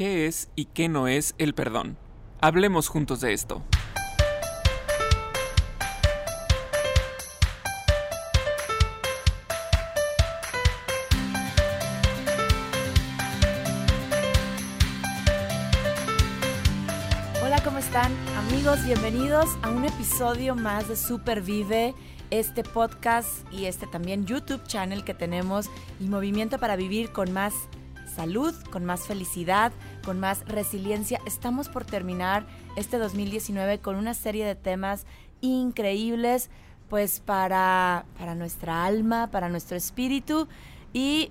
¿Qué es y qué no es el perdón? Hablemos juntos de esto. Hola, ¿cómo están? Amigos, bienvenidos a un episodio más de Supervive, este podcast y este también YouTube channel que tenemos y Movimiento para Vivir con más salud, con más felicidad, con más resiliencia. Estamos por terminar este 2019 con una serie de temas increíbles, pues para, para nuestra alma, para nuestro espíritu. Y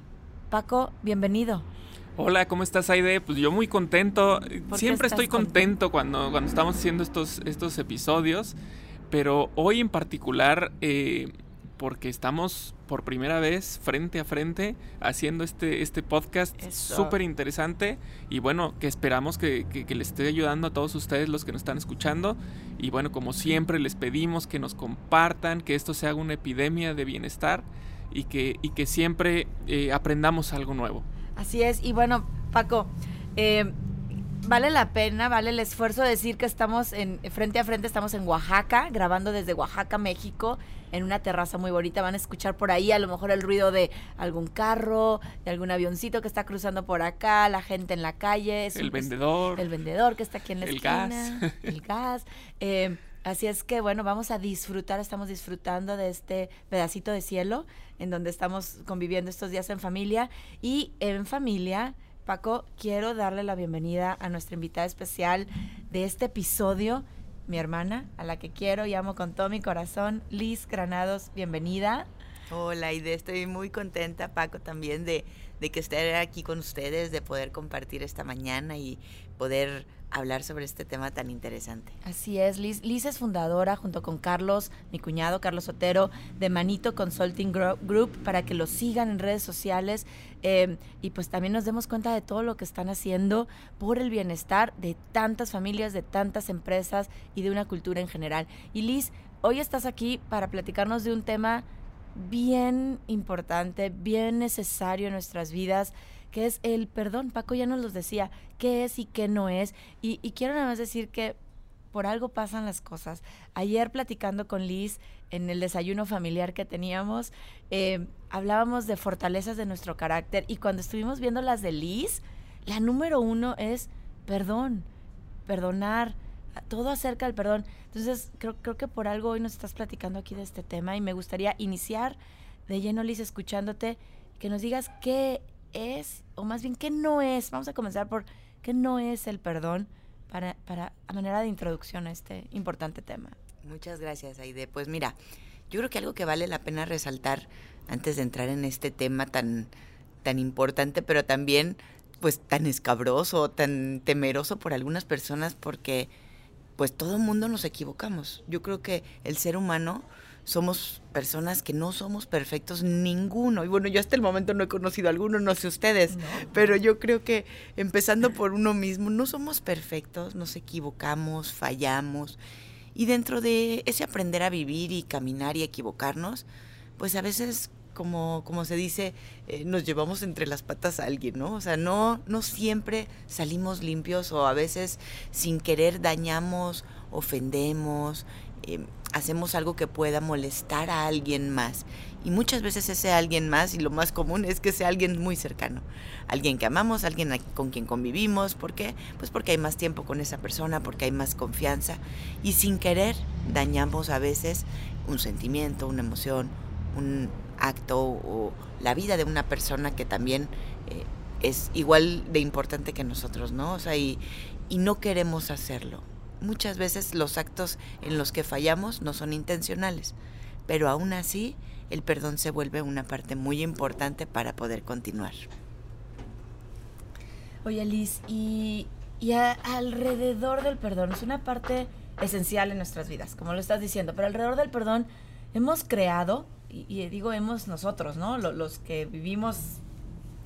Paco, bienvenido. Hola, ¿cómo estás, Aide? Pues yo muy contento. Siempre estoy contento, Cuando, cuando estamos haciendo estos, estos episodios, pero hoy en particular, eh, porque estamos por primera vez frente a frente haciendo este, este podcast súper interesante. Y bueno, que esperamos que, que, les esté ayudando a todos ustedes los que nos están escuchando. Y bueno, como siempre les pedimos que nos compartan, que esto se haga una epidemia de bienestar y que, y que siempre eh, aprendamos algo nuevo. Así es, y bueno, Paco, eh, vale la pena, vale el esfuerzo de decir que estamos en frente a frente, estamos en Oaxaca, grabando desde Oaxaca, México, en una terraza muy bonita. Van a escuchar por ahí a lo mejor el ruido de algún carro, de algún avioncito que está cruzando por acá, la gente en la calle. el vendedor. El vendedor que está aquí en la el esquina. Gas. El gas. Eh, así es que bueno, vamos a disfrutar, estamos disfrutando de este pedacito de cielo en donde estamos conviviendo estos días en familia y en familia Paco, quiero darle la bienvenida a nuestra invitada especial de este episodio, mi hermana, a la que quiero y amo con todo mi corazón, Liz Granados, bienvenida. Hola, y estoy muy contenta, Paco, también de, de que esté aquí con ustedes, de poder compartir esta mañana y poder hablar sobre este tema tan interesante. Así es, Liz. Liz es fundadora junto con Carlos, mi cuñado Carlos Sotero, de Manito Consulting Group, para que lo sigan en redes sociales eh, y pues también nos demos cuenta de todo lo que están haciendo por el bienestar de tantas familias, de tantas empresas y de una cultura en general. Y Liz, hoy estás aquí para platicarnos de un tema bien importante, bien necesario en nuestras vidas que es el perdón. Paco ya nos los decía, qué es y qué no es. Y, quiero nada decir que por algo pasan las cosas. Ayer platicando con Liz en el desayuno familiar que teníamos, eh, hablábamos de fortalezas de nuestro carácter y cuando estuvimos viendo las de Liz, la número uno es perdón, perdonar, todo acerca del perdón. Entonces, creo, creo que por algo hoy nos estás platicando aquí de este tema y me gustaría iniciar de lleno, Liz, escuchándote, que nos digas qué es, o más bien qué no es, vamos a comenzar por qué no es el perdón para, para a manera de introducción a este importante tema. Muchas gracias, Aide. Pues mira, yo creo que algo que vale la pena resaltar antes de entrar en este tema tan, tan importante, pero también pues tan escabroso, tan temeroso por algunas personas, porque pues todo mundo nos equivocamos. Yo creo que el ser humano somos personas que no somos perfectos ninguno. Y bueno, yo hasta el momento no he conocido a alguno, no sé ustedes, pero yo creo que empezando por uno mismo, no somos perfectos, nos equivocamos, fallamos. Y dentro de ese aprender a vivir y caminar y equivocarnos, pues a veces como, como se dice, eh, nos llevamos entre las patas a alguien, ¿no? O sea, no, no siempre salimos limpios o a veces sin querer dañamos, ofendemos, eh, hacemos algo que pueda molestar a alguien más. Y muchas veces ese alguien más, y lo más común es que sea alguien muy cercano. Alguien que amamos, alguien con quien convivimos. ¿Por qué? Pues porque hay más tiempo con esa persona, porque hay más confianza. Y sin querer dañamos a veces un sentimiento, una emoción, un acto o la vida de una persona que también eh, es igual de importante que nosotros, ¿no? O sea, y, y no queremos hacerlo muchas veces los actos en los que fallamos no son intencionales, pero aún así el perdón se vuelve una parte muy importante para poder continuar. Oye, Liz, y, alrededor del perdón, es una parte esencial en nuestras vidas, como lo estás diciendo, pero alrededor del perdón hemos creado, y, digo hemos nosotros, ¿no? Los, que vivimos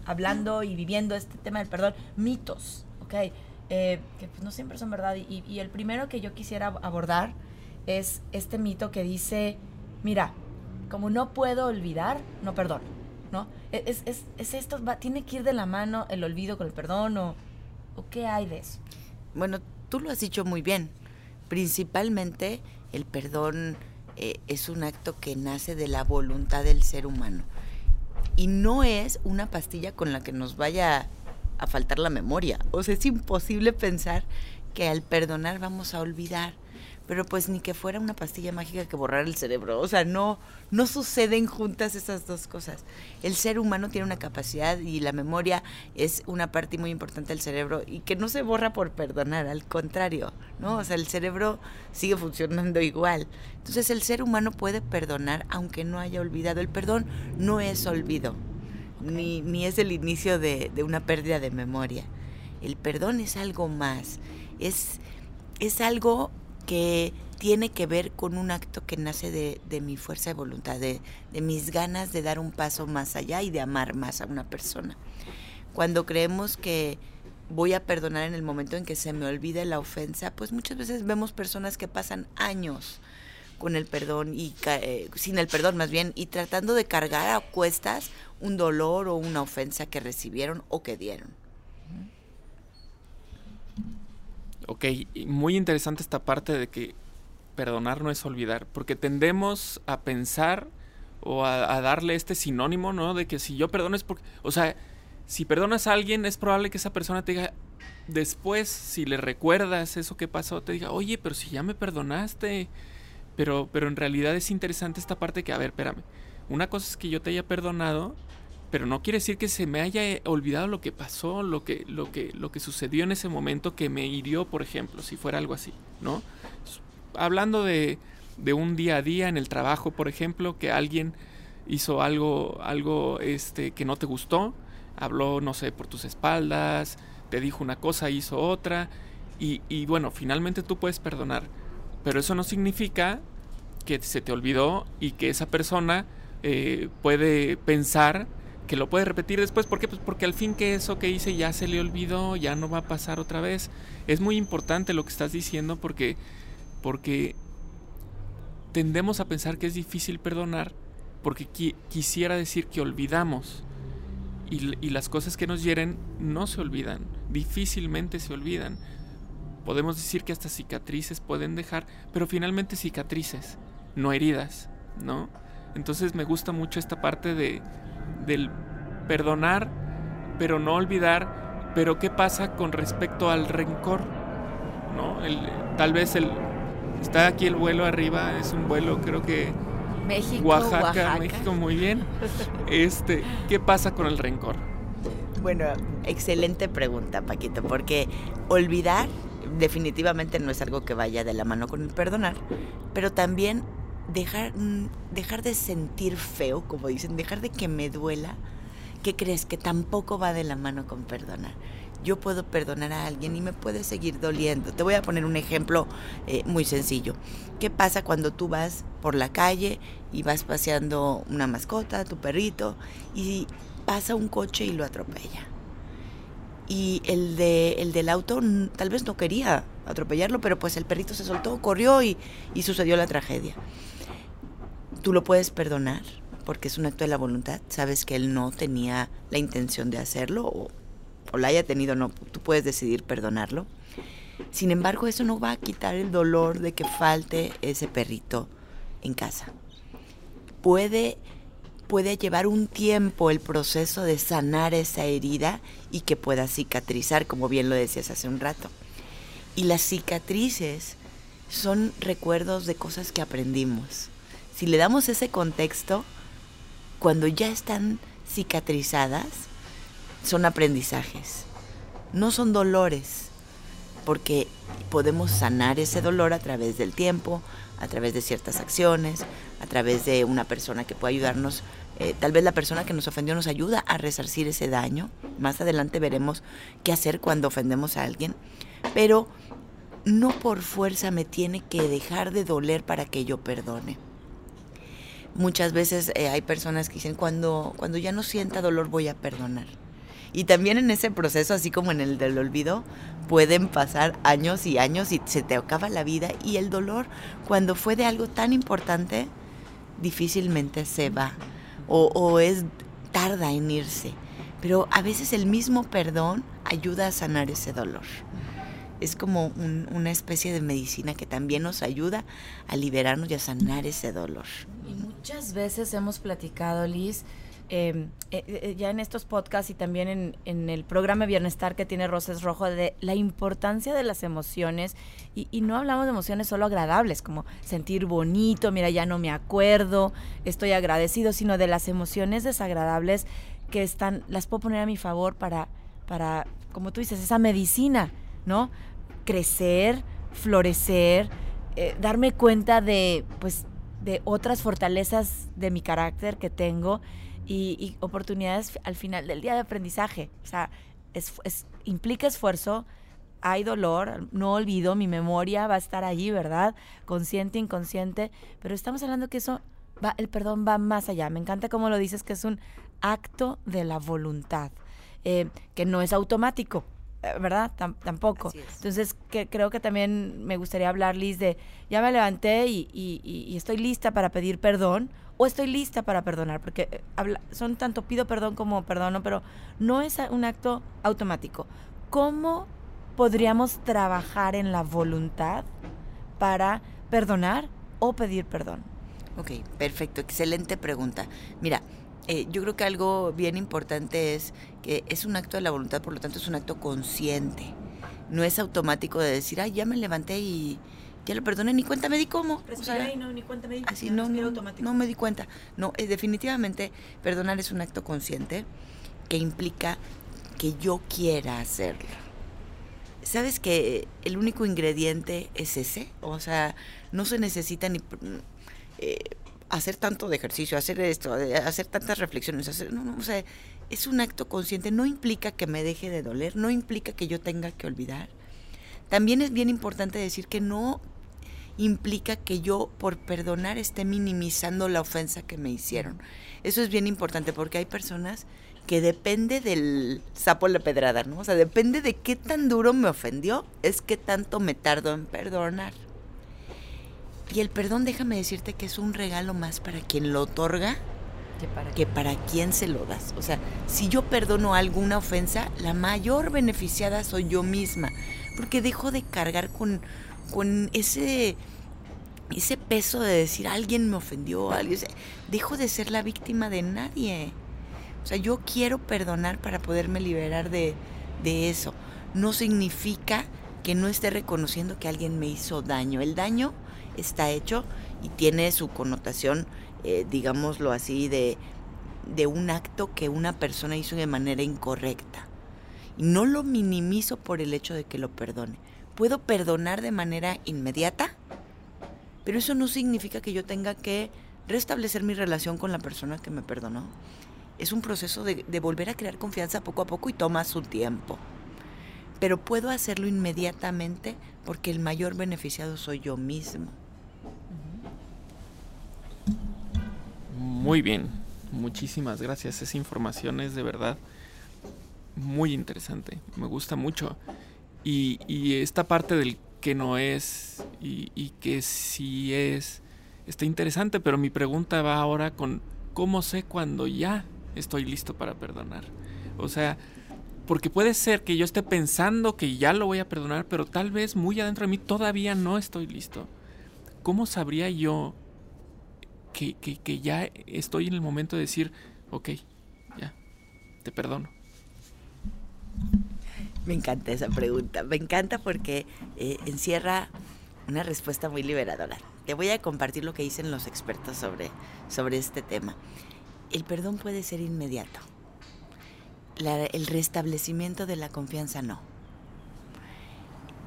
hablando y viviendo este tema del perdón, mitos, ¿ok? Eh, que pues no siempre son verdad. Y, el primero que yo quisiera abordar es este mito que dice, mira, como no puedo olvidar, no perdono, ¿no? E, es, es, es esto, va, tiene que ir de la mano el olvido con el perdón o, ¿O qué hay de eso? Bueno, tú lo has dicho muy bien. Principalmente el perdón eh, es un acto que nace de la voluntad del ser humano. Y no es una pastilla con la que nos vaya a faltar la memoria. O sea, es imposible pensar que al perdonar vamos a olvidar pero pues ni que fuera una pastilla mágica que borrar el cerebro. O sea, no, no suceden juntas esas dos cosas. El ser humano tiene una capacidad y la memoria es una parte muy importante del cerebro y que no se borra por perdonar, al contrario, ¿no? O sea, el cerebro sigue funcionando igual. Entonces el ser humano puede perdonar aunque no haya olvidado. El perdón no es olvido, ni, ni es el inicio de, de una pérdida de memoria. El perdón es algo más. Es, es algo que tiene que ver con un acto que nace de, mi fuerza de voluntad, de, mis ganas de dar un paso más allá y de amar más a una persona. Cuando creemos que voy a perdonar en el momento en que se me olvide la ofensa, pues muchas veces vemos personas que pasan años con el perdón y eh, sin el perdón más bien y tratando de cargar a cuestas un dolor o una ofensa que recibieron o que dieron. Ok, muy interesante esta parte de que perdonar no es olvidar, porque tendemos a pensar o a, darle este sinónimo, ¿no? De que si yo perdono es porque, o sea, si perdonas a alguien es probable que esa persona te diga, después, si le recuerdas eso que pasó, te diga, oye, pero si ya me perdonaste, pero, pero en realidad es interesante esta parte que, a ver, espérame, una cosa es que yo te haya perdonado pero no quiere decir que se me haya olvidado lo que pasó, lo que, lo que, lo que sucedió en ese momento que me hirió, por ejemplo, si fuera algo así, ¿no? Hablando de, de un día a día en el trabajo, por ejemplo, que alguien hizo algo, algo este, que no te gustó, habló, no sé, por tus espaldas, te dijo una cosa, hizo otra, y, y bueno, finalmente tú puedes perdonar, pero eso no significa que se te olvidó y que esa persona eh, puede pensar que lo puede repetir después. ¿Por qué? Pues porque al fin que eso que hice ya se le olvidó, ya no va a pasar otra vez. Es muy importante lo que estás diciendo porque, porque tendemos a pensar que es difícil perdonar porque quisiera decir que olvidamos. Y, y las cosas que nos hieren no se olvidan, difícilmente se olvidan. Podemos decir que hasta cicatrices pueden dejar, pero finalmente cicatrices, no heridas, ¿no? Entonces me gusta mucho esta parte de, del perdonar, pero no olvidar. Pero ¿qué pasa con respecto al rencor? ¿No? El, tal vez el está aquí el vuelo arriba, es un vuelo creo que México, Oaxaca, México muy bien. Este, ¿qué pasa con el rencor? Bueno, excelente pregunta, Paquito, porque olvidar definitivamente no es algo que vaya de la mano con el perdonar, pero también dejar, mm, dejar de sentir feo, como dicen, dejar de que me duela, ¿qué crees? Que tampoco va de la mano con perdonar. Yo puedo perdonar a alguien y me puede seguir doliendo. Te voy a poner un ejemplo eh, muy sencillo. ¿Qué pasa cuando tú vas por la calle y vas paseando una mascota, tu perrito, y pasa un coche y lo atropella? Y el, de, el del auto tal vez no quería atropellarlo, pero pues el perrito se soltó, corrió y, y sucedió la tragedia tú lo puedes perdonar porque es un acto de la voluntad. Sabes que él no tenía la intención de hacerlo o, o la haya tenido, no. Tú puedes decidir perdonarlo. Sin embargo, eso no va a quitar el dolor de que falte ese perrito en casa. Puede, puede llevar un tiempo el proceso de sanar esa herida y que pueda cicatrizar, como bien lo decías hace un rato. Y las cicatrices son recuerdos de cosas que aprendimos si le damos ese contexto, cuando ya están cicatrizadas, son aprendizajes, no son dolores, porque podemos sanar ese dolor a través del tiempo, a través de ciertas acciones, a través de una persona que pueda ayudarnos. Eh, tal vez la persona que nos ofendió nos ayuda a resarcir ese daño. Más adelante veremos qué hacer cuando ofendemos a alguien. Pero no por fuerza me tiene que dejar de doler para que yo perdone. Muchas veces eh, hay personas que dicen, cuando, cuando ya no sienta dolor voy a perdonar. Y también en ese proceso, así como en el del olvido, pueden pasar años y años y se te acaba la vida y el dolor, cuando fue de algo tan importante, difícilmente se va o, es tarda en irse. pero a veces el mismo perdón ayuda a sanar ese dolor. Es como una especie de medicina que también nos ayuda a liberarnos y a sanar ese dolor. Y muchas veces hemos platicado, Liz, eh, eh, ya en estos podcasts y también en, en, el programa Bienestar que tiene Roses Rojo, de la importancia de las emociones. Y, y, no hablamos de emociones solo agradables, como sentir bonito, mira, ya no me acuerdo, estoy agradecido, sino de las emociones desagradables que están, las puedo poner a mi favor para, para como tú dices, esa medicina, ¿no? Crecer, florecer, eh, darme cuenta de, pues, de otras fortalezas de mi carácter que tengo y, oportunidades al final del día de aprendizaje. O sea, es, implica esfuerzo, hay dolor, no olvido, mi memoria va a estar allí, ¿verdad? Consciente, inconsciente, pero estamos hablando que eso va, el perdón va más allá. Me encanta cómo lo dices, que es un acto de la voluntad, eh, que no es automático, eh, ¿verdad? tampoco. Entonces, que, creo que también me gustaría hablar, Liz, de ya me levanté y, estoy lista para pedir perdón o estoy lista para perdonar, porque eh, son tanto pido perdón como perdono, pero no es un acto automático. ¿Cómo podríamos trabajar en la voluntad para perdonar o pedir perdón? Ok, perfecto, excelente pregunta. Mira, eh, yo creo que algo bien importante es que es un acto de la voluntad, por lo tanto es un acto consciente. No es automático de decir, ay, ya me levanté y ya lo perdoné, ni cuenta me di cómo. O sea, no, ni cuenta me di. Así, no, no, no, me di cuenta. No, eh, definitivamente perdonar es un acto consciente que implica que yo quiera hacerlo. ¿Sabes que el único ingrediente es ese? O sea, no se necesita ni... Eh, hacer tanto de ejercicio, hacer esto, hacer tantas reflexiones, hacer, no, no, o sea, es un acto consciente, no implica que me deje de doler, no implica que yo tenga que olvidar. También es bien importante decir que no implica que yo por perdonar esté minimizando la ofensa que me hicieron. Eso es bien importante porque hay personas que depende del sapo la pedrada, ¿no? O sea, depende de qué tan duro me ofendió, es que tanto me tardo en perdonar. Y el perdón, déjame decirte que es un regalo más para quien lo otorga que para, quien se lo das. O sea, si yo perdono alguna ofensa, la mayor beneficiada soy yo misma, porque dejo de cargar con, con ese, ese peso de decir alguien me ofendió, alguien, dejo de ser la víctima de nadie. O sea, yo quiero perdonar para poderme liberar de, de eso. No significa que no esté reconociendo que alguien me hizo daño. El daño está hecho y tiene su connotación, eh, digámoslo así, de, de un acto que una persona hizo de manera incorrecta. Y no lo minimizo por el hecho de que lo perdone. Puedo perdonar de manera inmediata, pero eso no significa que yo tenga que restablecer mi relación con la persona que me perdonó. Es un proceso de, volver a crear confianza poco a poco y toma su tiempo. Pero puedo hacerlo inmediatamente porque el mayor beneficiado soy yo mismo. Muy bien, muchísimas gracias. Esa información es de verdad muy interesante, me gusta mucho. Y, esta parte del que no es y, que sí es, está interesante, pero mi pregunta va ahora con cómo sé cuando ya estoy listo para perdonar. O sea, porque puede ser que yo esté pensando que ya lo voy a perdonar, pero tal vez muy adentro de mí todavía no estoy listo. ¿Cómo sabría yo que, ya estoy en el momento de decir, ok, ya, te perdono? Me encanta esa pregunta, me encanta porque eh, encierra una respuesta muy liberadora. Te voy a compartir lo que dicen los expertos sobre, sobre este tema. El perdón puede ser inmediato. el restablecimiento de la confianza no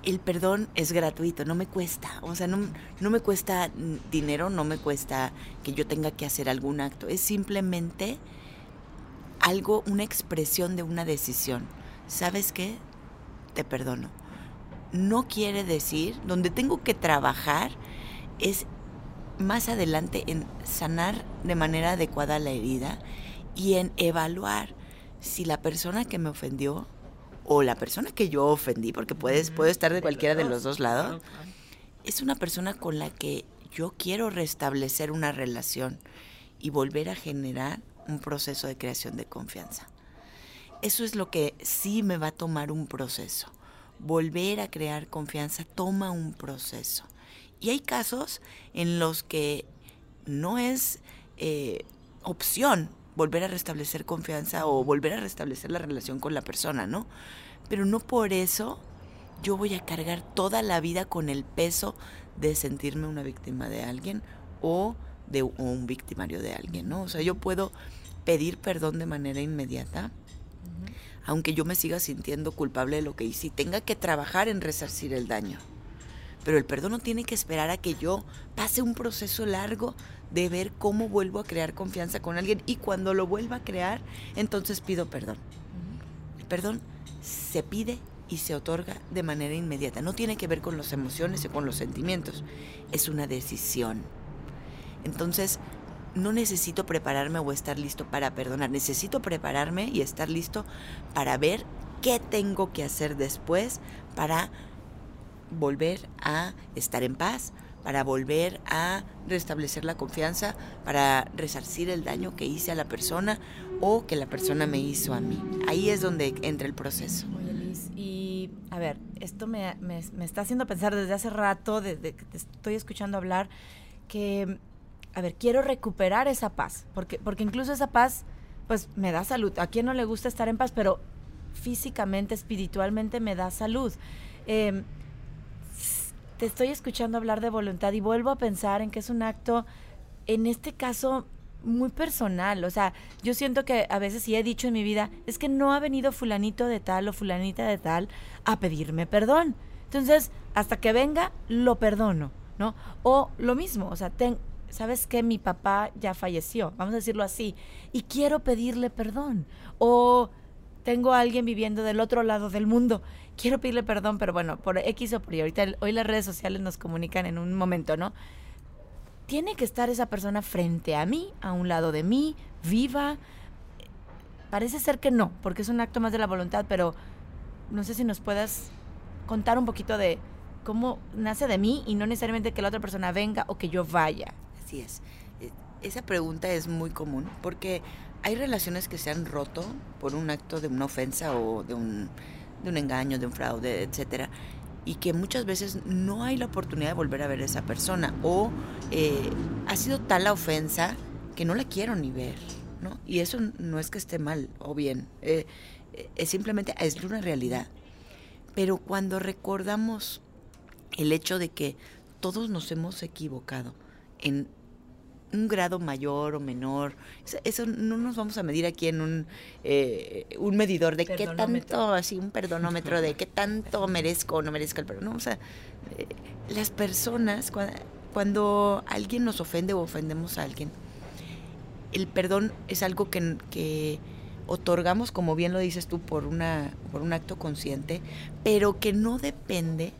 el perdón es gratuito, no me cuesta, o sea, no, no, me cuesta dinero, no me cuesta que yo tenga que hacer algún acto, es simplemente algo, una expresión de una decisión. ¿Sabes qué? Te perdono. No quiere decir, donde tengo que trabajar es más adelante en sanar de manera adecuada la herida y en evaluar si la persona que me ofendió o la persona que yo ofendí, porque puedes, puede estar de cualquiera de los dos lados, es una persona con la que yo quiero restablecer una relación y volver a generar un proceso de creación de confianza. Eso es lo que sí me va a tomar un proceso. Volver a crear confianza toma un proceso. Y hay casos en los que no es eh, opción volver a restablecer confianza o volver a restablecer la relación con la persona, ¿no? Pero no por eso yo voy a cargar toda la vida con el peso de sentirme una víctima de alguien o de un victimario de alguien, ¿no? O sea, yo puedo pedir perdón de manera inmediata, aunque yo me siga sintiendo culpable de lo que hice y tenga que trabajar en resarcir el daño. Pero el perdón no tiene que esperar a que yo pase un proceso largo de ver cómo vuelvo a crear confianza con alguien y cuando lo vuelva a crear, entonces pido perdón. El perdón se pide y se otorga de manera inmediata. No tiene que ver con las emociones o con los sentimientos. Es una decisión. Entonces, no necesito prepararme o estar listo para perdonar. Necesito prepararme y estar listo para ver qué tengo que hacer después para volver a estar en paz, para volver a restablecer la confianza, para resarcir el daño que hice a la persona o que la persona me hizo a mí. Ahí es donde entra el proceso. Muy Liz. Y a ver, esto me, me, está haciendo pensar desde hace rato, desde que te estoy escuchando hablar, que, a ver, quiero recuperar esa paz, porque, porque incluso esa paz, pues me da salud. A quien no le gusta estar en paz, pero físicamente, espiritualmente me da salud. Eh, te estoy escuchando hablar de voluntad y vuelvo a pensar en que es un acto, en este caso, muy personal. O sea, yo siento que a veces, y he dicho en mi vida, es que no ha venido fulanito de tal o fulanita de tal a pedirme perdón. Entonces, hasta que venga, lo perdono, ¿no? O lo mismo, o sea, ¿sabes que Mi papá ya falleció, vamos a decirlo así, y quiero pedirle perdón. O tengo a alguien viviendo del otro lado del mundo quiero pedirle perdón, pero bueno, por X o por Y. Ahorita, hoy las redes sociales nos comunican en un momento, ¿no? Tiene que estar esa persona frente a mí, a un lado de mí, viva. Parece ser que no, porque es un acto más de la voluntad, pero no sé si nos puedas contar un poquito de cómo nace de mí y no necesariamente que la otra persona venga o que yo vaya. Así es. E, esa pregunta es muy común porque hay relaciones que se han roto por un acto de una ofensa o de un de un engaño, de un fraude, etcétera, y que muchas veces no hay la oportunidad de volver a ver a esa persona o eh, ha sido tal la ofensa que no la quiero ni ver, ¿no? Y eso no es que esté mal o bien, eh, es simplemente es una realidad. Pero cuando recordamos el hecho de que todos nos hemos equivocado en un grado mayor o menor. Eso, no nos vamos a medir aquí en un, eh, un medidor de qué tanto, así un perdonómetro de qué tanto merezco o no merezco el perdón. o sea, eh, las personas, cuando, alguien nos ofende o ofendemos a alguien, el perdón es algo que, que otorgamos, como bien lo dices tú, por, una, por un acto consciente, pero que no depende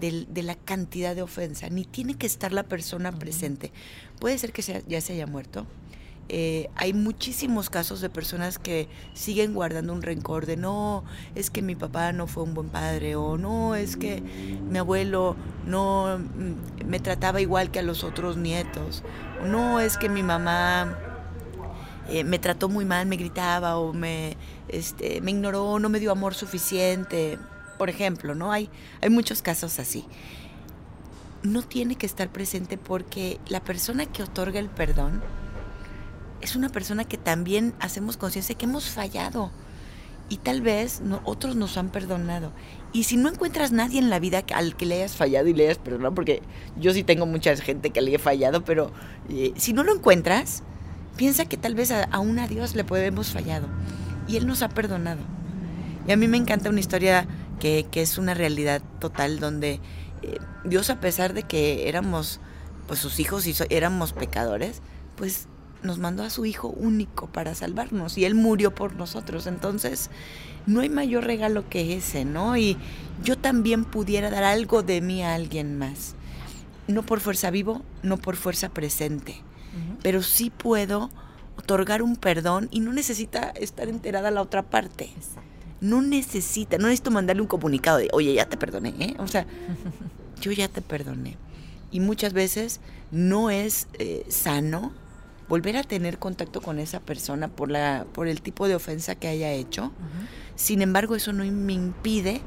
de, la cantidad de ofensa, ni tiene que estar la persona presente. Puede ser que ya se haya muerto. Eh, hay muchísimos casos de personas que siguen guardando un rencor de no, es que mi papá no fue un buen padre o no, es que mi abuelo no mm, me trataba igual que a los otros nietos, o no, es que mi mamá eh, me trató muy mal, me gritaba o me, este, me ignoró, no me dio amor suficiente por ejemplo, ¿no? Hay, hay muchos casos así. No tiene que estar presente porque la persona que otorga el perdón es una persona que también hacemos conciencia que hemos fallado y tal vez otros nos han perdonado. Y si no encuentras nadie en la vida al que le hayas fallado y le hayas perdonado, porque yo sí tengo mucha gente que le he fallado, pero eh, si no lo encuentras, piensa que tal vez a, a Dios le podemos fallado y Él nos ha perdonado. Y a mí me encanta una historia que, es una realidad total donde eh, Dios a pesar de que éramos pues sus hijos y éramos pecadores, pues nos mandó a su hijo único para salvarnos y él murió por nosotros. Entonces, no hay mayor regalo que ese, ¿no? Y yo también pudiera dar algo de mí a alguien más. No por fuerza vivo, no por fuerza presente, pero sí puedo otorgar un perdón y no necesita estar enterada la otra parte no necesita, no necesito mandarle un comunicado de, oye, ya te perdoné, ¿eh? O sea, yo ya te perdoné. Y muchas veces no es eh, sano volver a tener contacto con esa persona por, la, por el tipo de ofensa que haya hecho. Sin embargo, eso no me impide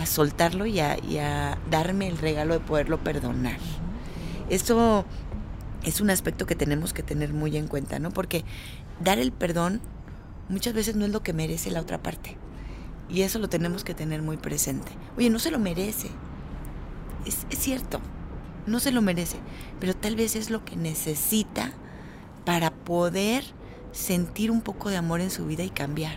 a soltarlo y a, darme el regalo de poderlo perdonar. Eso es un aspecto que tenemos que tener muy en cuenta, ¿no? Porque dar el perdón muchas veces no es lo que merece la otra parte. Y eso lo tenemos que tener muy presente. Oye, no se lo merece. Es, cierto, no se lo merece, pero tal vez es lo que necesita para poder sentir un poco de amor en su vida y cambiar.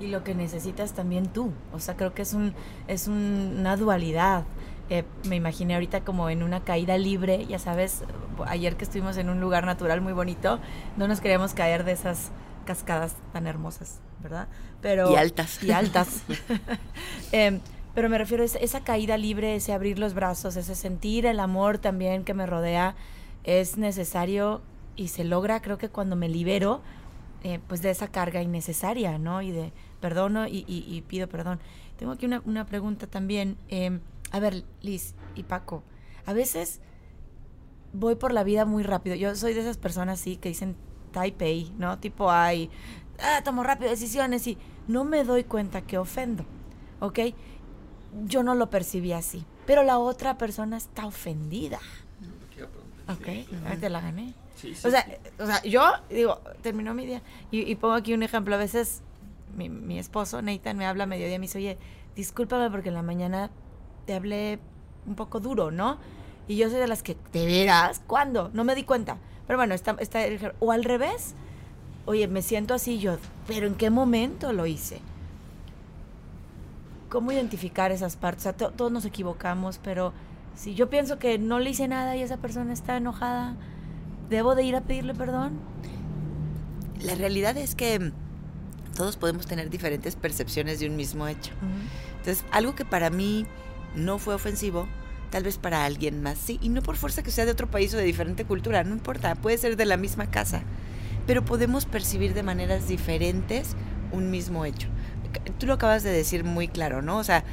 Y lo que necesitas también tú. O sea, creo que es, un, es una dualidad. Eh, me imaginé ahorita como en una caída libre, ya sabes, ayer que estuvimos en un lugar natural muy bonito, no nos queríamos caer de esas cascadas tan hermosas, ¿verdad? Pero, y altas. Y altas. Em, pero me refiero a esa caída libre, ese abrir los brazos, ese sentir el amor también que me rodea, es necesario y se logra, creo que cuando me libero, eh, pues de esa carga innecesaria, ¿no? Y de perdono y, pido perdón. Tengo aquí una, pregunta también. Em, a ver, Liz y Paco, a veces voy por la vida muy rápido. Yo soy de esas personas, sí, que dicen Taipei, ¿no? Tipo, ay, ah, tomo rápido decisiones y no me doy cuenta que ofendo, ¿ok? Yo no lo percibí así, pero la otra persona está ofendida. Ok, te la gané o, sea, o sea, yo digo, terminó mi día y, pongo aquí un ejemplo. A veces mi, mi, esposo, Nathan, me habla a mediodía y me dice, oye, discúlpame porque en la mañana te hablé un poco duro, ¿no? Y yo soy de las que, ¿te verás? ¿Cuándo? No me di cuenta. Pero bueno, está, está o al revés, oye, me siento así yo, pero ¿en qué momento lo hice? ¿Cómo identificar esas partes? O sea, todos nos equivocamos, pero si yo pienso que no le hice nada y esa persona está enojada, ¿Debo de ir a pedirle perdón? La realidad es que todos podemos tener diferentes percepciones de un mismo hecho. Entonces, algo que para mí no fue ofensivo, tal vez para alguien más sí, y no por fuerza que sea de otro país o de diferente cultura, no importa, puede ser de la misma casa, pero podemos percibir de maneras diferentes un mismo hecho. Tú lo acabas de decir muy claro, ¿no? O sea,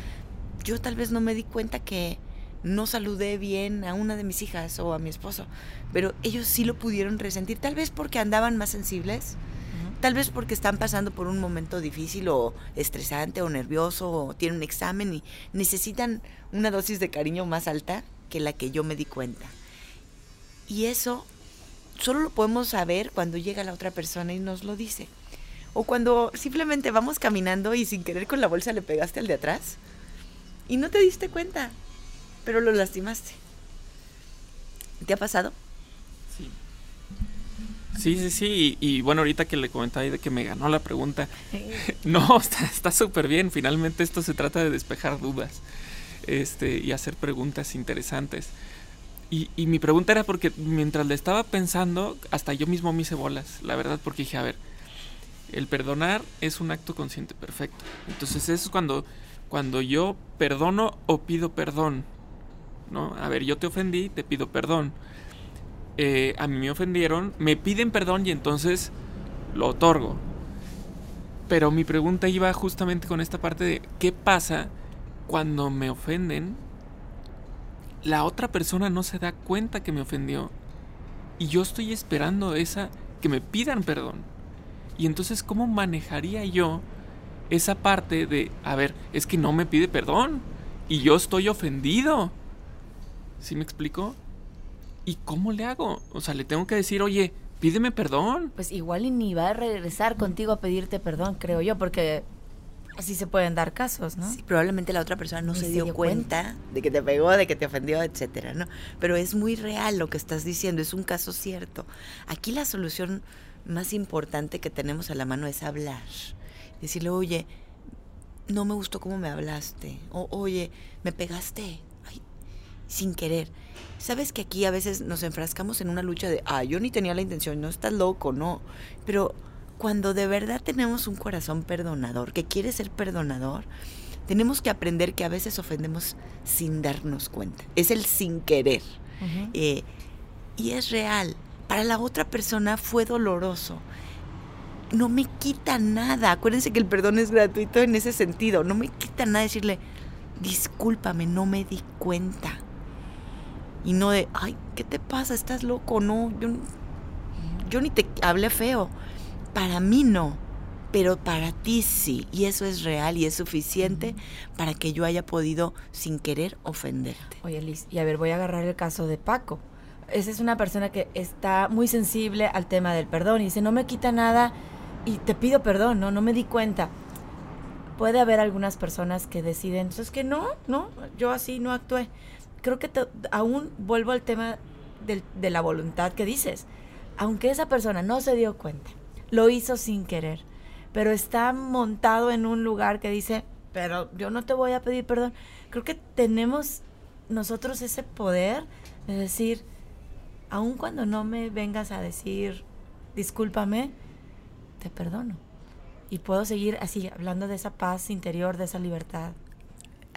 yo tal vez no me di cuenta que no saludé bien a una de mis hijas o a mi esposo, pero ellos sí lo pudieron resentir, tal vez porque andaban más sensibles, tal vez porque están pasando por un momento difícil o estresante o nervioso o tienen un examen y necesitan una dosis de cariño más alta que la que yo me di cuenta. Y eso solo lo podemos saber cuando llega la otra persona y nos lo dice. O cuando simplemente vamos caminando y sin querer con la bolsa le pegaste al de atrás y no te diste cuenta pero lo lastimaste. ¿Te ha pasado? Sí. Sí, sí. Y, bueno, ahorita que le comentaba de que me ganó la pregunta. no, está súper bien. Finalmente esto se trata de despejar dudas. Este, y hacer preguntas interesantes. Y, y, mi pregunta era porque mientras le estaba pensando, hasta yo mismo me hice bolas, la verdad, porque dije, a ver, el perdonar es un acto consciente perfecto. Entonces eso es cuando, cuando yo perdono o pido perdón. ¿no? A ver, yo te ofendí, te pido perdón. Eh, a mí me ofendieron, me piden perdón y entonces lo otorgo. Pero mi pregunta iba justamente con esta parte de qué pasa cuando me ofenden, la otra persona no se da cuenta que me ofendió y yo estoy esperando esa que me pidan perdón. Y entonces, ¿cómo manejaría yo esa parte de, a ver, es que no me pide perdón y yo estoy ofendido? ¿Sí me explico? ¿Y cómo le hago? O sea, le tengo que decir, oye, pídeme perdón. Pues igual y ni va a regresar contigo a pedirte perdón, creo yo, porque así se pueden dar casos, ¿no? Sí, probablemente la otra persona no se, dio, cuenta, de que te pegó, de que te ofendió, etcétera, ¿no? Pero es muy real lo que estás diciendo, es un caso cierto. Aquí la solución más importante que tenemos a la mano es hablar. Decirle, oye, no me gustó cómo me hablaste. O, oye, me pegaste sin querer. Sabes que aquí a veces nos enfrascamos en una lucha de, ah, yo ni tenía la intención, no estás loco, no. Pero cuando de verdad tenemos un corazón perdonador, que quiere ser perdonador, tenemos que aprender que a veces ofendemos sin darnos cuenta. Es el sin querer. Eh, y es real. Para la otra persona fue doloroso. No me quita nada. Acuérdense que el perdón es gratuito en ese sentido. No me quita nada decirle, discúlpame, no me di cuenta y no de, ay, ¿qué te pasa? ¿Estás loco? No, yo yo ni te hablé feo. Para mí no, pero para ti sí. Y eso es real y es suficiente para que yo haya podido sin querer ofenderte. Oye, Liz, y a ver, voy a agarrar el caso de Paco. Esa es una persona que está muy sensible al tema del perdón y dice, no me quita nada y te pido perdón, no, no me di cuenta. Puede haber algunas personas que deciden, entonces que no, no, yo así no actué. Creo que aún vuelvo al tema de la voluntad que dices. Aunque esa persona no se dio cuenta, lo hizo sin querer, pero está montado en un lugar que dice, pero yo no te voy a pedir perdón. Creo que tenemos nosotros ese poder de decir, aun cuando no me vengas a decir, discúlpame, te perdono. Y puedo seguir así, hablando de esa paz interior, de esa libertad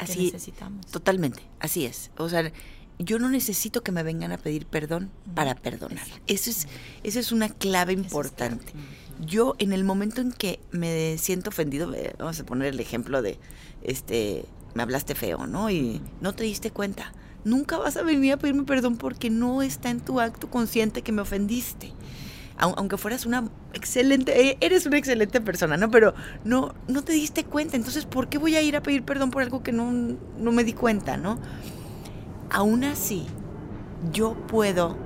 así, que necesitamos. Totalmente, así es. O sea, yo no necesito que me vengan a pedir perdón para perdonar. Eso es, eso es una clave importante. Yo en el momento en que me siento ofendido, vamos a poner el ejemplo de, este, me hablaste feo, ¿no? Y no te diste cuenta. Nunca vas a venir a pedirme perdón porque no está en tu acto consciente que me ofendiste. Aunque fueras una excelente, e, eres una excelente persona, ¿no? Pero no, no te diste cuenta. Entonces, ¿por qué voy a ir a pedir perdón por algo que no, no me di cuenta, ¿no? aún así, yo puedo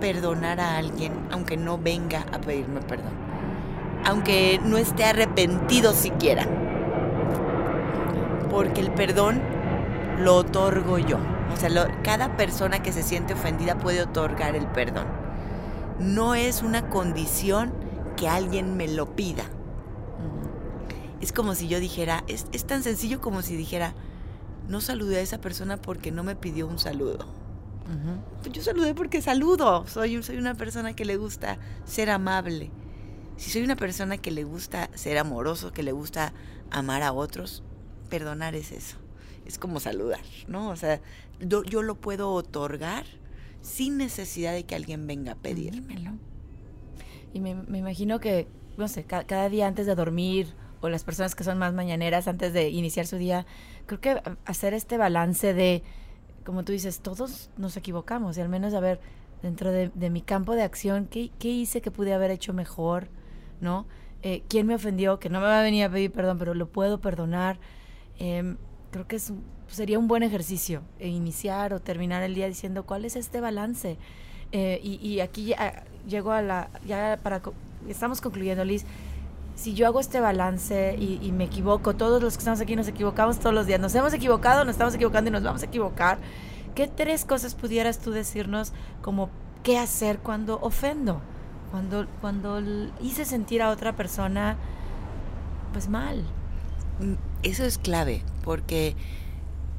perdonar a alguien aunque no venga a pedirme perdón. Aunque no esté arrepentido siquiera. Porque el perdón lo otorgo yo. O sea, cada persona que se siente ofendida puede otorgar el perdón. No es una condición que alguien me lo pida. Es como si yo dijera, es, es tan sencillo como si dijera, no saludé a esa persona porque no me pidió un saludo. Yo saludé porque saludo. Soy, soy una persona que le gusta ser amable. Si soy una persona que le gusta ser amoroso, que le gusta amar a otros, perdonar es eso. Es como saludar, ¿no? O sea, yo, lo puedo otorgar sin necesidad de que alguien venga a pedírmelo. Y me, imagino que, no sé, cada día antes de dormir o las personas que son más mañaneras antes de iniciar su día, creo que hacer este balance de, como tú dices, todos nos equivocamos y al menos a ver, dentro de, mi campo de acción, ¿qué, hice que pude haber hecho mejor? ¿No? Eh, ¿Quién me ofendió? Que no me va a venir a pedir perdón, pero lo puedo perdonar. Em, creo que es, sería un buen ejercicio e iniciar o terminar el día diciendo cuál es este balance. Eh, y, y, aquí llego a la, ya para, estamos concluyendo, Liz si yo hago este balance y, me equivoco, todos los que estamos aquí nos equivocamos todos los días, nos hemos equivocado, nos estamos equivocando y nos vamos a equivocar, ¿qué tres cosas pudieras tú decirnos como qué hacer cuando ofendo? Cuando, cuando hice sentir a otra persona pues mal. Mm, eso es clave, porque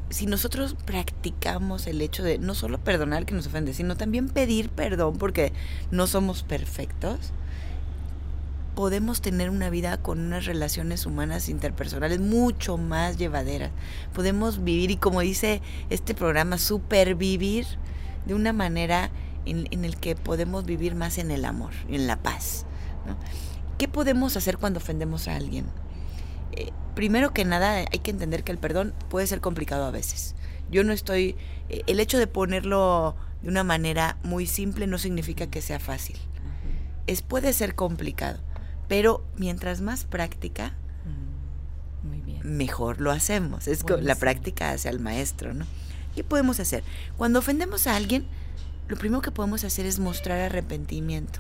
si nosotros practicamos el hecho de no solo perdonar que nos ofende, sino también pedir perdón porque no somos perfectos, podemos tener una vida con unas relaciones humanas interpersonales mucho más llevaderas. Podemos vivir y como dice este programa, supervivir de una manera en, en el que podemos vivir más en el amor, en la paz. ¿Qué podemos hacer cuando ofendemos a alguien? Eh, primero que nada hay que entender que el perdón puede ser complicado a veces. Yo no estoy, eh, el hecho de ponerlo de una manera muy simple no significa que sea fácil. Es, puede ser complicado pero mientras más práctica, mejor lo hacemos. Es la práctica hace al maestro, ¿no? ¿Qué podemos hacer? Cuando ofendemos a alguien, lo primero que podemos hacer es mostrar arrepentimiento.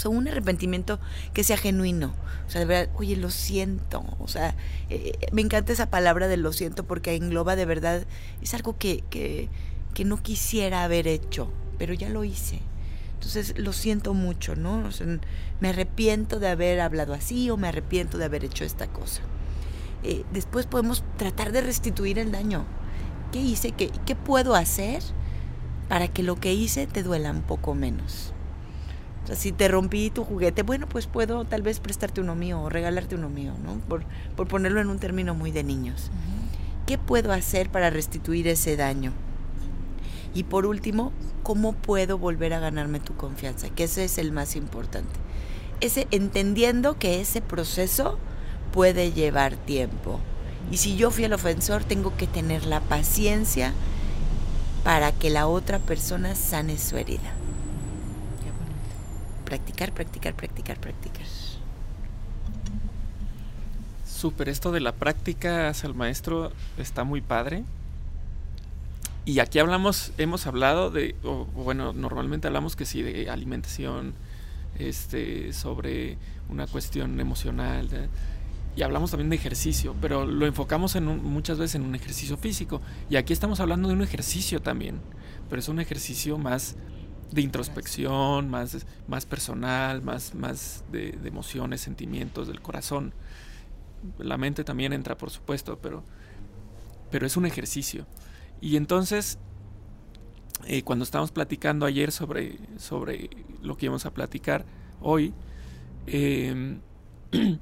O sea, un arrepentimiento que sea genuino. O sea, de verdad, oye, lo siento. O sea, eh, me encanta esa palabra de lo siento porque engloba de verdad, es algo que, que, que no quisiera haber hecho, pero ya lo hice. Entonces lo siento mucho, ¿no? me arrepiento de haber hablado así o me arrepiento de haber hecho esta cosa. Eh, después podemos tratar de restituir el daño. ¿Qué hice? ¿Qué, ¿Qué puedo hacer para que lo que hice te duela un poco menos? O sea, si te rompí tu juguete, bueno, pues puedo tal vez prestarte uno mío o regalarte uno mío, ¿no? Por, por ponerlo en un término muy de niños. ¿Qué puedo hacer para restituir ese daño? Y por último, ¿cómo puedo volver a ganarme tu confianza? Que ese es el más importante. Ese, entendiendo que ese proceso puede llevar tiempo. Y si yo fui el ofensor, tengo que tener la paciencia para que la otra persona sane su herida. Practicar, practicar, practicar, practicar. Súper, esto de la práctica hacia el maestro está muy padre. Y aquí hablamos, hemos hablado de, bueno, normalmente hablamos que sí, de alimentación, este, sobre una cuestión emocional, y hablamos también de ejercicio, pero lo enfocamos en muchas veces en un ejercicio físico. Y aquí estamos hablando de un ejercicio también, pero es un ejercicio más de introspección, más, más personal, más, más de, emociones, sentimientos del corazón. La mente también entra, por supuesto, pero, pero es un ejercicio. Y entonces, eh, cuando estábamos platicando ayer sobre, sobre lo que íbamos a platicar hoy, eh,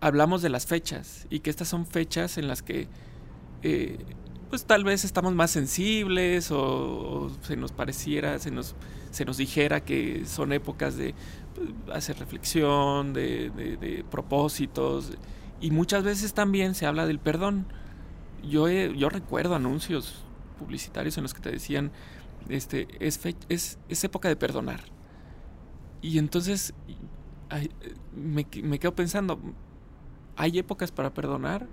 hablamos de las fechas y que estas son fechas en las que eh, pues tal vez estamos más sensibles o, se nos pareciera, se nos, se nos dijera que son épocas de pues, hacer reflexión, de, de, propósitos y muchas veces también se habla del perdón. Yo, yo recuerdo anuncios publicitarios en los que te decían, este, es, es, es época de perdonar. Y entonces me, me quedo pensando, hay épocas para perdonar.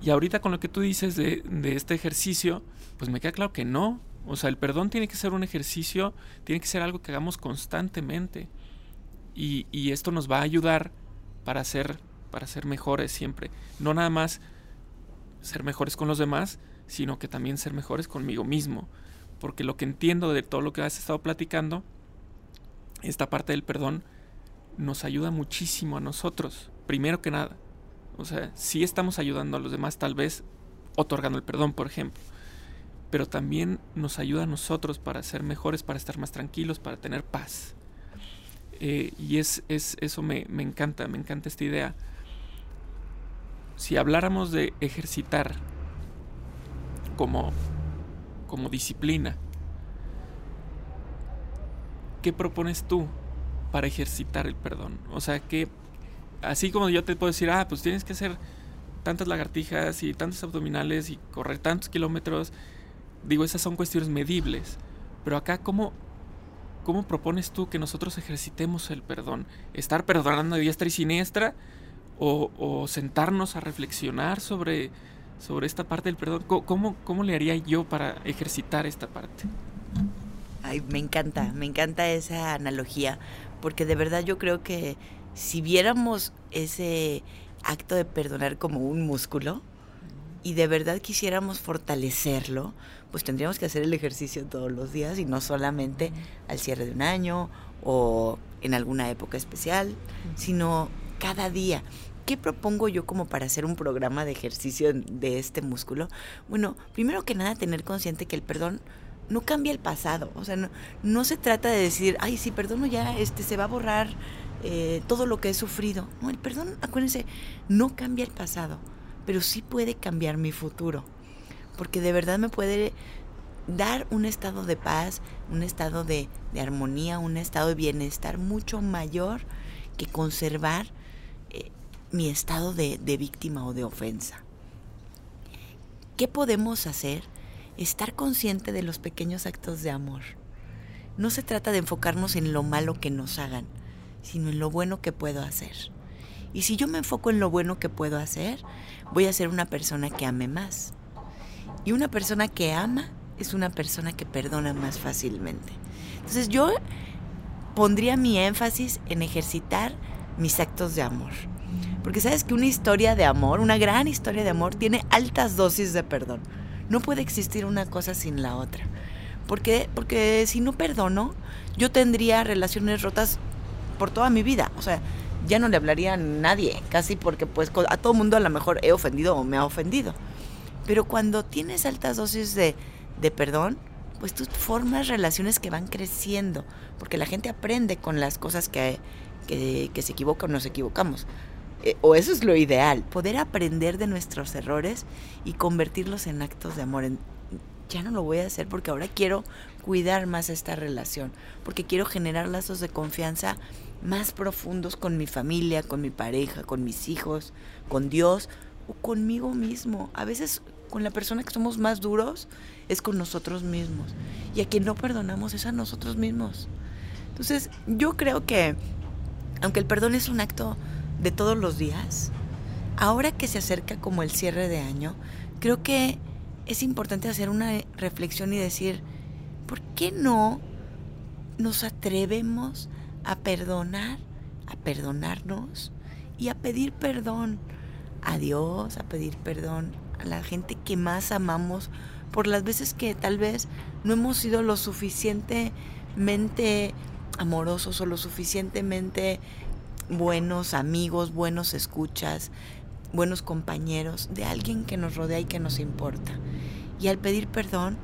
Y ahorita con lo que tú dices de, este ejercicio, pues me queda claro que no. O sea, el perdón tiene que ser un ejercicio, tiene que ser algo que hagamos constantemente. Y, esto nos va a ayudar para ser, para ser mejores siempre. No nada más ser mejores con los demás, sino que también ser mejores conmigo mismo. Porque lo que entiendo de todo lo que has estado platicando, esta parte del perdón, nos ayuda muchísimo a nosotros primero que nada. O sea, sí estamos ayudando a los demás, tal vez otorgando el perdón, por ejemplo. Pero también nos ayuda a nosotros para ser mejores, para estar más tranquilos, para tener paz. Eh, y es, es eso me, me encanta, me encanta esta idea. Si habláramos de ejercitar como, como disciplina, ¿qué propones tú para ejercitar el perdón? O sea, ¿qué así como yo te puedo decir, ah, pues tienes que hacer tantas lagartijas y tantos abdominales y correr tantos kilómetros, digo, esas son cuestiones medibles. Pero acá, ¿cómo, cómo propones tú que nosotros ejercitemos el perdón? ¿Estar perdonando de diestra y siniestra? ¿O, sentarnos a reflexionar sobre, sobre esta parte del perdón? ¿Cómo, ¿Cómo le haría yo para ejercitar esta parte? Ay, me encanta, me encanta esa analogía, porque de verdad yo creo que si viéramos ese acto de perdonar como un músculo y de verdad quisiéramos fortalecerlo, pues tendríamos que hacer el ejercicio todos los días y no solamente al cierre de un año o en alguna época especial, sino cada día. ¿Qué propongo yo como para hacer un programa de ejercicio de este músculo? Bueno, primero que nada tener consciente que el perdón no cambia el pasado, o sea, no, no se trata de decir, ay, sí, perdono ya, este se va a borrar eh, todo lo que he sufrido. No, el perdón, acuérdense, no cambia el pasado, pero sí puede cambiar mi futuro. Porque de verdad me puede dar un estado de paz, un estado de, armonía, un estado de bienestar mucho mayor que conservar eh, mi estado de, de víctima o de ofensa. ¿Qué podemos hacer? Estar consciente de los pequeños actos de amor. No se trata de enfocarnos en lo malo que nos hagan, sino en lo bueno que puedo hacer. Y si yo me enfoco en lo bueno que puedo hacer, voy a ser una persona que ame más. Y una persona que ama es una persona que perdona más fácilmente. Entonces yo pondría mi énfasis en ejercitar mis actos de amor. Porque sabes que una historia de amor, una gran historia de amor, tiene altas dosis de perdón. No puede existir una cosa sin la otra. ¿Por qué? Porque si no perdono, yo tendría relaciones rotas por toda mi vida. O sea, ya no le hablaría a nadie, casi porque pues a todo mundo a lo mejor he ofendido o me ha ofendido. Pero cuando tienes altas dosis de, de perdón, pues tú formas relaciones que van creciendo, porque la gente aprende con las cosas que, que, se equivocan o nos equivocamos. Eh, o eso es lo ideal, poder aprender de nuestros errores y convertirlos en actos de amor. ya no lo voy a hacer porque ahora quiero cuidar más esta relación, porque quiero generar lazos de confianza más profundos con mi familia, con mi pareja, con mis hijos, con Dios o conmigo mismo. A veces con la persona que somos más duros es con nosotros mismos. Y a quien no perdonamos es a nosotros mismos. Entonces, yo creo que, aunque el perdón es un acto de todos los días, ahora que se acerca como el cierre de año, creo que es importante hacer una reflexión y decir, ¿por qué no nos atrevemos a perdonar, a perdonarnos y a pedir perdón a Dios, a pedir perdón a la gente que más amamos por las veces que tal vez no hemos sido lo suficientemente amorosos o lo suficientemente buenos amigos, buenos escuchas, buenos compañeros de alguien que nos rodea y que nos importa. Y al pedir perdón,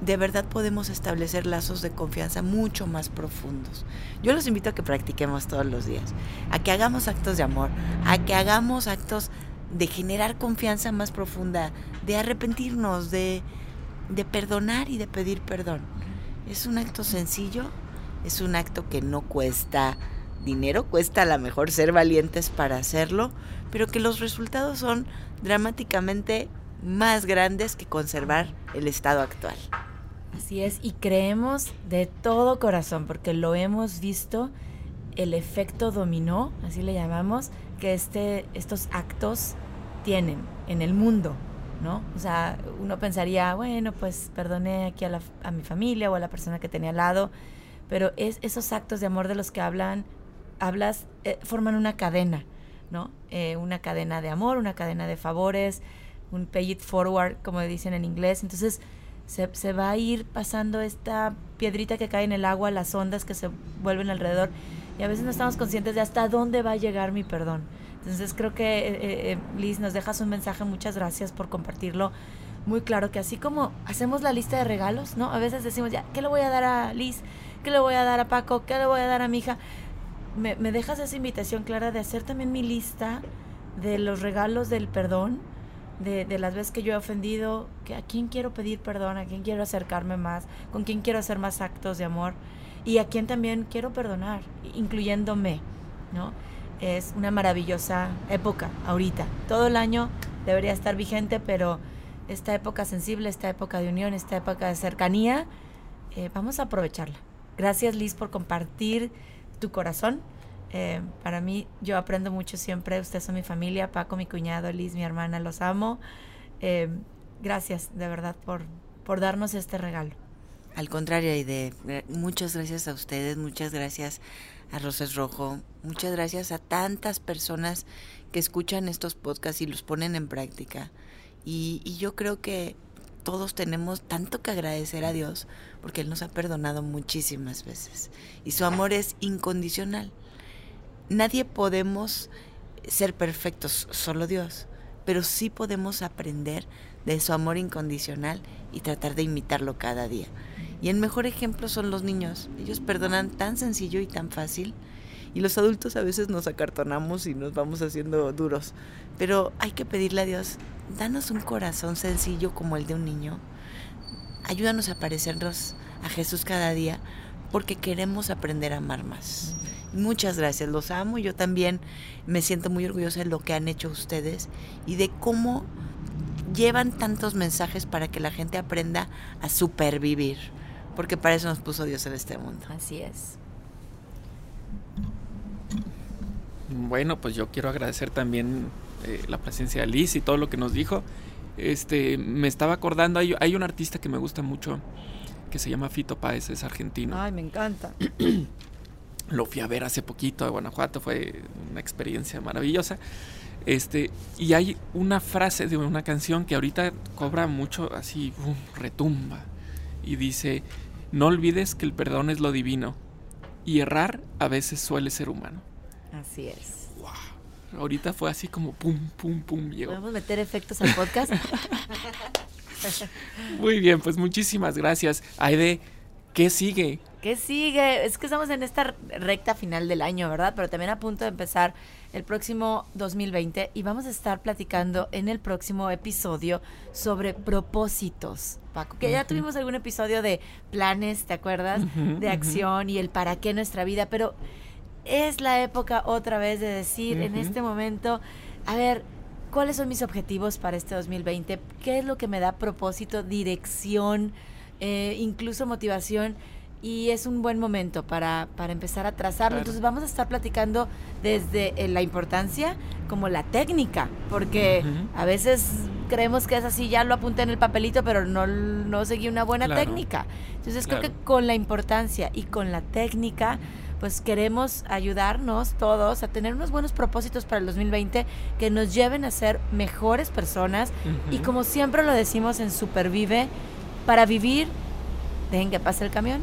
de verdad podemos establecer lazos de confianza mucho más profundos. Yo los invito a que practiquemos todos los días, a que hagamos actos de amor, a que hagamos actos de generar confianza más profunda, de arrepentirnos, de, de perdonar y de pedir perdón. Es un acto sencillo, es un acto que no cuesta dinero, cuesta a lo mejor ser valientes para hacerlo, pero que los resultados son dramáticamente más grandes que conservar el estado actual. Así es, y creemos de todo corazón, porque lo hemos visto, el efecto dominó, así le llamamos, que este, estos actos tienen en el mundo, ¿no? O sea, uno pensaría, bueno, pues perdoné aquí a, mi familia o a la persona que tenía al lado, pero es, esos actos de amor de los que hablan, hablas, eh, forman una cadena, ¿no? Eh, una cadena de amor, una cadena de favores, un pay it forward, como dicen en inglés. Entonces, se, va a ir pasando esta piedrita que cae en el agua, las ondas que se vuelven alrededor, y a veces no estamos conscientes de hasta dónde va a llegar mi perdón. Entonces creo que eh, eh, Liz nos dejas un mensaje, muchas gracias por compartirlo. Muy claro que así como hacemos la lista de regalos, ¿no? A veces decimos, ya, ¿qué le voy a dar a Liz? ¿Qué le voy a dar a Paco? ¿Qué le voy a dar a mi hija? Me, me dejas esa invitación clara de hacer también mi lista de los regalos del perdón, de, de, las veces que yo he ofendido, que a quién quiero pedir perdón, a quién quiero acercarme más, con quién quiero hacer más actos de amor y a quién también quiero perdonar, incluyéndome, ¿no? Es una maravillosa época ahorita. Todo el año debería estar vigente, pero esta época sensible, esta época de unión, esta época de cercanía, eh, vamos a aprovecharla. Gracias Liz por compartir tu corazón. Eh, para mí, yo aprendo mucho siempre. Ustedes son mi familia, Paco, mi cuñado, Liz, mi hermana, los amo. Eh, gracias, de verdad, por, por darnos este regalo. Al contrario, Aide, muchas gracias a ustedes, muchas gracias a Roses Rojo, muchas gracias a tantas personas que escuchan estos podcasts y los ponen en práctica. Y, y yo creo que todos tenemos tanto que agradecer a Dios porque Él nos ha perdonado muchísimas veces. Y su amor es incondicional nadie podemos ser perfectos, solo Dios, pero sí podemos aprender de su amor incondicional y tratar de imitarlo cada día. Y el mejor ejemplo son los niños. Ellos perdonan tan sencillo y tan fácil. Y los adultos a veces nos acartonamos y nos vamos haciendo duros. Pero hay que pedirle a Dios, danos un corazón sencillo como el de un niño. Ayúdanos a parecernos a Jesús cada día porque queremos aprender a amar más. Muchas gracias, los amo. Yo también me siento muy orgullosa de lo que han hecho ustedes y de cómo llevan tantos mensajes para que la gente aprenda a supervivir, porque para eso nos puso Dios en este mundo. Así es. Bueno, pues yo quiero agradecer también eh, la presencia de Liz y todo lo que nos dijo. Este, me estaba acordando, hay, hay un artista que me gusta mucho que se llama Fito Páez, es argentino. Ay, me encanta. Lo fui a ver hace poquito a Guanajuato, fue una experiencia maravillosa. Este, y hay una frase de una canción que ahorita cobra mucho así, retumba. Y dice, no olvides que el perdón es lo divino. Y errar a veces suele ser humano. Así es. Wow. Ahorita fue así como pum, pum, pum. Llegó. ¿Podemos meter efectos al podcast? Muy bien, pues muchísimas gracias. Aide, ¿qué sigue? ¿Qué sigue? Es que estamos en esta recta final del año, ¿verdad? Pero también a punto de empezar el próximo 2020 y vamos a estar platicando en el próximo episodio sobre propósitos, Paco. Que ya tuvimos algún episodio de planes, ¿te acuerdas? de acción y el para qué nuestra vida, pero es la época otra vez de decir en este momento, a ver, ¿cuáles son mis objetivos para este 2020? ¿Qué es lo que me da propósito, dirección, eh, incluso motivación? Y es un buen momento para, para empezar a trazarlo. Entonces vamos a estar platicando desde eh, la importancia como la técnica, porque a veces creemos que es así, ya lo apunté en el papelito, pero no, no seguí una buena técnica. Entonces creo que con la importancia y con la técnica, pues queremos ayudarnos todos a tener unos buenos propósitos para el 2020 que nos lleven a ser mejores personas. Y como siempre lo decimos en Supervive, para vivir, dejen que pase el camión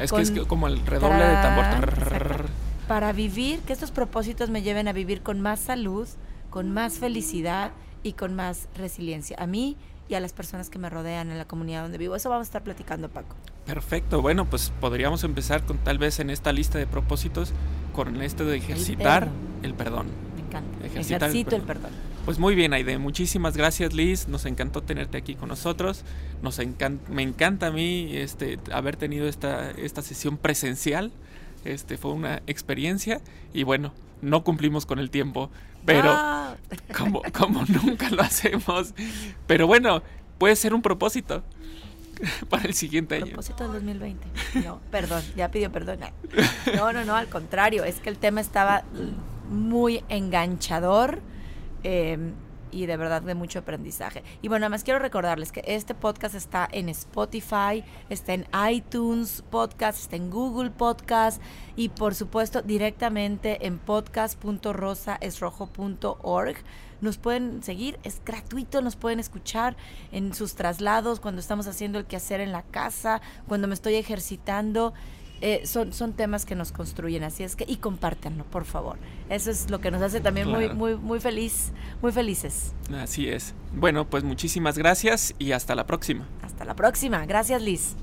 es que es como el redoble de tambor. Para vivir, que estos propósitos me lleven a vivir con más salud, con más felicidad y con más resiliencia. A mí y a las personas que me rodean en la comunidad donde vivo. Eso vamos a estar platicando, Paco. Perfecto. Bueno, pues podríamos empezar con tal vez en esta lista de propósitos con este de ejercitar el, perdón. Me encanta. Ejercitar Ejercito el perdón. Pues muy bien, Aide. Muchísimas gracias, Liz. Nos encantó tenerte aquí con nosotros. Nos me encanta a mí este, haber tenido esta, esta sesión presencial. Este, fue una experiencia y bueno, no cumplimos con el tiempo, pero ah. como, como nunca lo hacemos. Pero bueno, puede ser un propósito para el siguiente año. Propósito del 2020. No, perdón, ya pidió perdón. No, no, no, al contrario, es que el tema estaba muy enganchador Em, y de verdad de mucho aprendizaje. Y bueno, además quiero recordarles que este podcast está en Spotify, está en iTunes Podcast, está en Google Podcast y por supuesto directamente en podcast.rosaesrojo.org. Nos pueden seguir, es gratuito, nos pueden escuchar en sus traslados, cuando estamos haciendo el quehacer en la casa, cuando me estoy ejercitando. Eh, son, son temas que nos construyen, así es que, y compártanlo, por favor. Eso es lo que nos hace también muy, muy, muy feliz, muy felices. Así es. Bueno, pues muchísimas gracias y hasta la próxima. Hasta la próxima. Gracias, Liz.